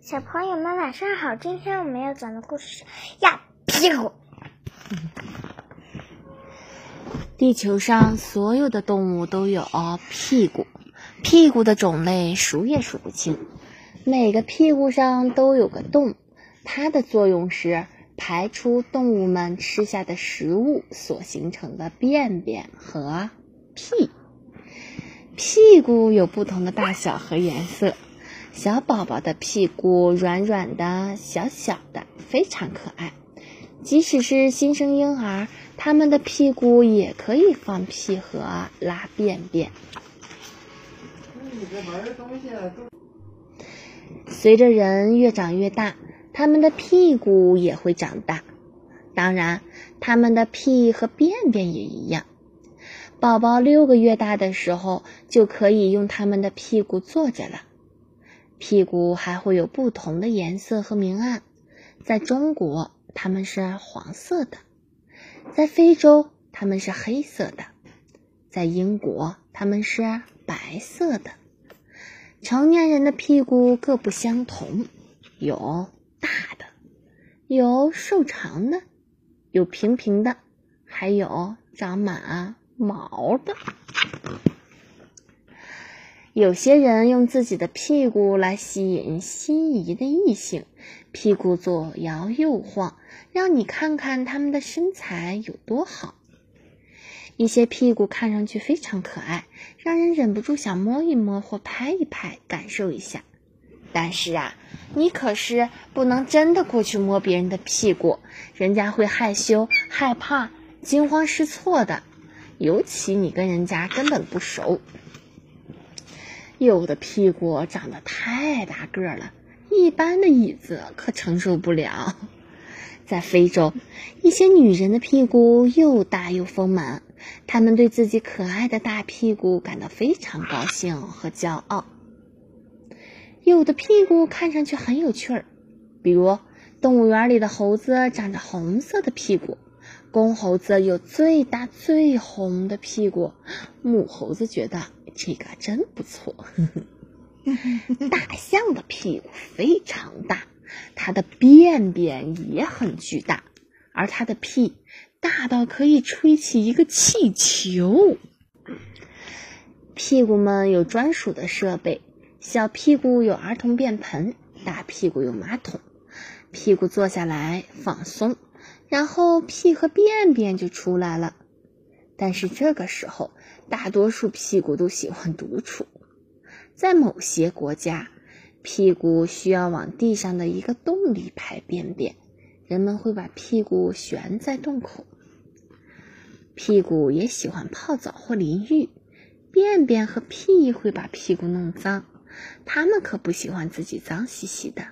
小朋友们晚上好，今天我们要讲的故事是呀屁股。地球上所有的动物都有屁股，屁股的种类数也数不清。每个屁股上都有个洞，它的作用是排出动物们吃下的食物所形成的便便和屁。屁股有不同的大小和颜色。小宝宝的屁股软软的、小小的，非常可爱。即使是新生婴儿，他们的屁股也可以放屁和拉便便。随着人越长越大，他们的屁股也会长大。当然，他们的屁和便便也一样。宝宝六个月大的时候，就可以用他们的屁股坐着了。屁股还会有不同的颜色和明暗，在中国它们是黄色的，在非洲它们是黑色的，在英国它们是白色的。成年人的屁股各不相同，有大的，有瘦长的，有平平的，还有长满毛的。有些人用自己的屁股来吸引心仪的异性，屁股左摇右晃，让你看看他们的身材有多好。一些屁股看上去非常可爱，让人忍不住想摸一摸或拍一拍，感受一下。但是啊，你可是不能真的过去摸别人的屁股，人家会害羞、害怕、惊慌失措的，尤其你跟人家根本不熟。有的屁股长得太大个了，一般的椅子可承受不了。在非洲，一些女人的屁股又大又丰满，她们对自己可爱的大屁股感到非常高兴和骄傲。有的屁股看上去很有趣儿，比如动物园里的猴子长着红色的屁股，公猴子有最大最红的屁股，母猴子觉得。这个真不错。大象的屁股非常大，它的便便也很巨大，而它的屁大到可以吹起一个气球。屁股们有专属的设备，小屁股有儿童便盆，大屁股有马桶。屁股坐下来放松，然后屁和便便就出来了。但是这个时候，大多数屁股都喜欢独处。在某些国家，屁股需要往地上的一个洞里排便便，人们会把屁股悬在洞口。屁股也喜欢泡澡或淋浴，便便和屁会把屁股弄脏，他们可不喜欢自己脏兮兮的。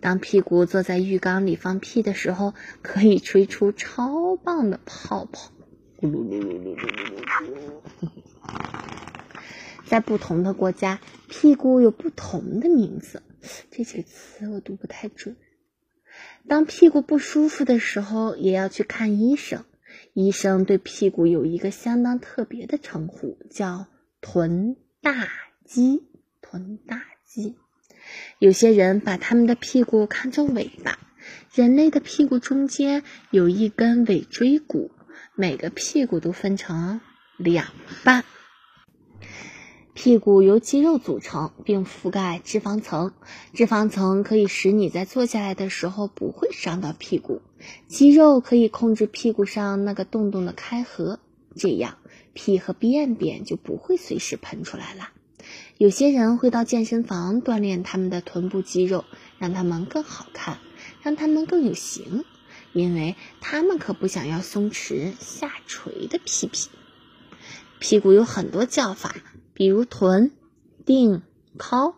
当屁股坐在浴缸里放屁的时候，可以吹出超棒的泡泡。咕噜噜噜噜噜噜噜。在不同的国家，屁股有不同的名字。这几个词我读不太准。当屁股不舒服的时候，也要去看医生。医生对屁股有一个相当特别的称呼，叫“臀大肌”。臀大肌。有些人把他们的屁股看成尾巴。人类的屁股中间有一根尾椎骨。每个屁股都分成两半。屁股由肌肉组成，并覆盖脂肪层。脂肪层可以使你在坐下来的时候不会伤到屁股。肌肉可以控制屁股上那个洞洞的开合，这样屁和便便就不会随时喷出来了。有些人会到健身房锻炼他们的臀部肌肉，让他们更好看，让他们更有型。因为他们可不想要松弛下垂的屁屁。屁股有很多叫法，比如臀、腚、靠。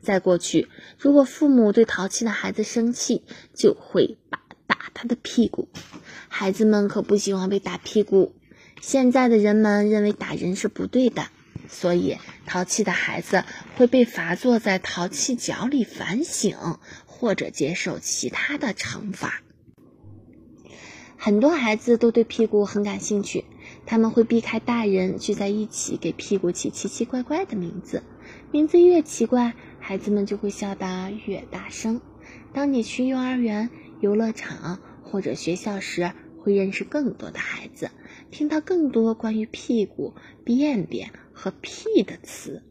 在过去，如果父母对淘气的孩子生气，就会打打他的屁股。孩子们可不喜欢被打屁股。现在的人们认为打人是不对的，所以淘气的孩子会被罚坐在淘气角里反省，或者接受其他的惩罚。很多孩子都对屁股很感兴趣，他们会避开大人聚在一起给屁股起奇奇怪怪的名字，名字越奇怪，孩子们就会笑得越大声。当你去幼儿园、游乐场或者学校时，会认识更多的孩子，听到更多关于屁股、便便和屁的词。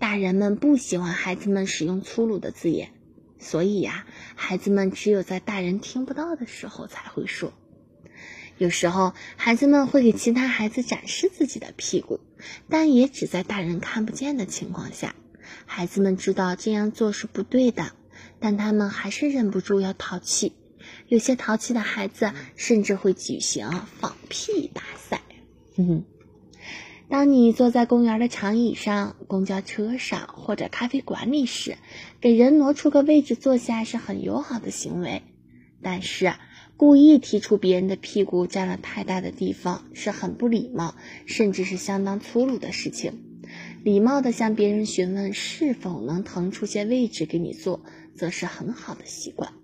大人们不喜欢孩子们使用粗鲁的字眼，所以呀，孩子们只有在大人听不到的时候才会说。有时候，孩子们会给其他孩子展示自己的屁股，但也只在大人看不见的情况下。孩子们知道这样做是不对的，但他们还是忍不住要淘气。有些淘气的孩子甚至会举行放屁大赛。哼哼当你坐在公园的长椅上、公交车上或者咖啡馆里时，给人挪出个位置坐下是很友好的行为。但是，故意踢出别人的屁股占了太大的地方是很不礼貌，甚至是相当粗鲁的事情。礼貌地向别人询问是否能腾出些位置给你坐，则是很好的习惯。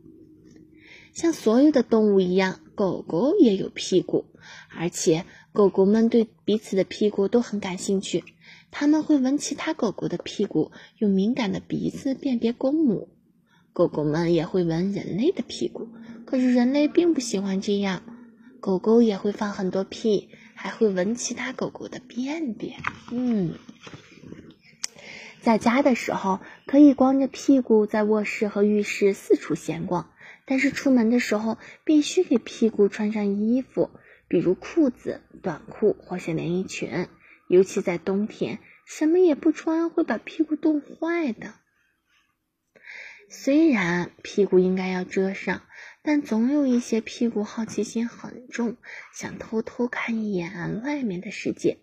像所有的动物一样，狗狗也有屁股，而且狗狗们对彼此的屁股都很感兴趣。它们会闻其他狗狗的屁股，用敏感的鼻子辨别公母。狗狗们也会闻人类的屁股，可是人类并不喜欢这样。狗狗也会放很多屁，还会闻其他狗狗的便便。嗯，在家的时候可以光着屁股在卧室和浴室四处闲逛。但是出门的时候必须给屁股穿上衣服，比如裤子、短裤或是连衣裙。尤其在冬天，什么也不穿会把屁股冻坏的。虽然屁股应该要遮上，但总有一些屁股好奇心很重，想偷偷看一眼外面的世界。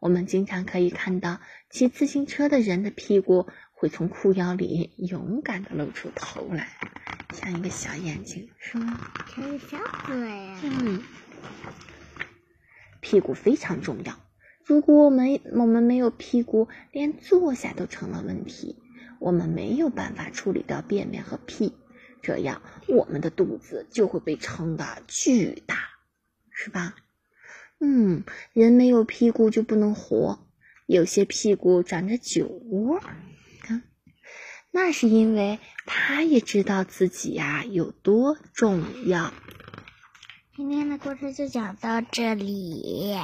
我们经常可以看到骑自行车的人的屁股会从裤腰里勇敢地露出头来。像一个小眼睛，是吗？像个小嘴。嗯，屁股非常重要。如果我们我们没有屁股，连坐下都成了问题。我们没有办法处理掉便便和屁，这样我们的肚子就会被撑得巨大，是吧？嗯，人没有屁股就不能活。有些屁股长着酒窝。看那是因为他也知道自己呀有多重要。今天的故事就讲到这里。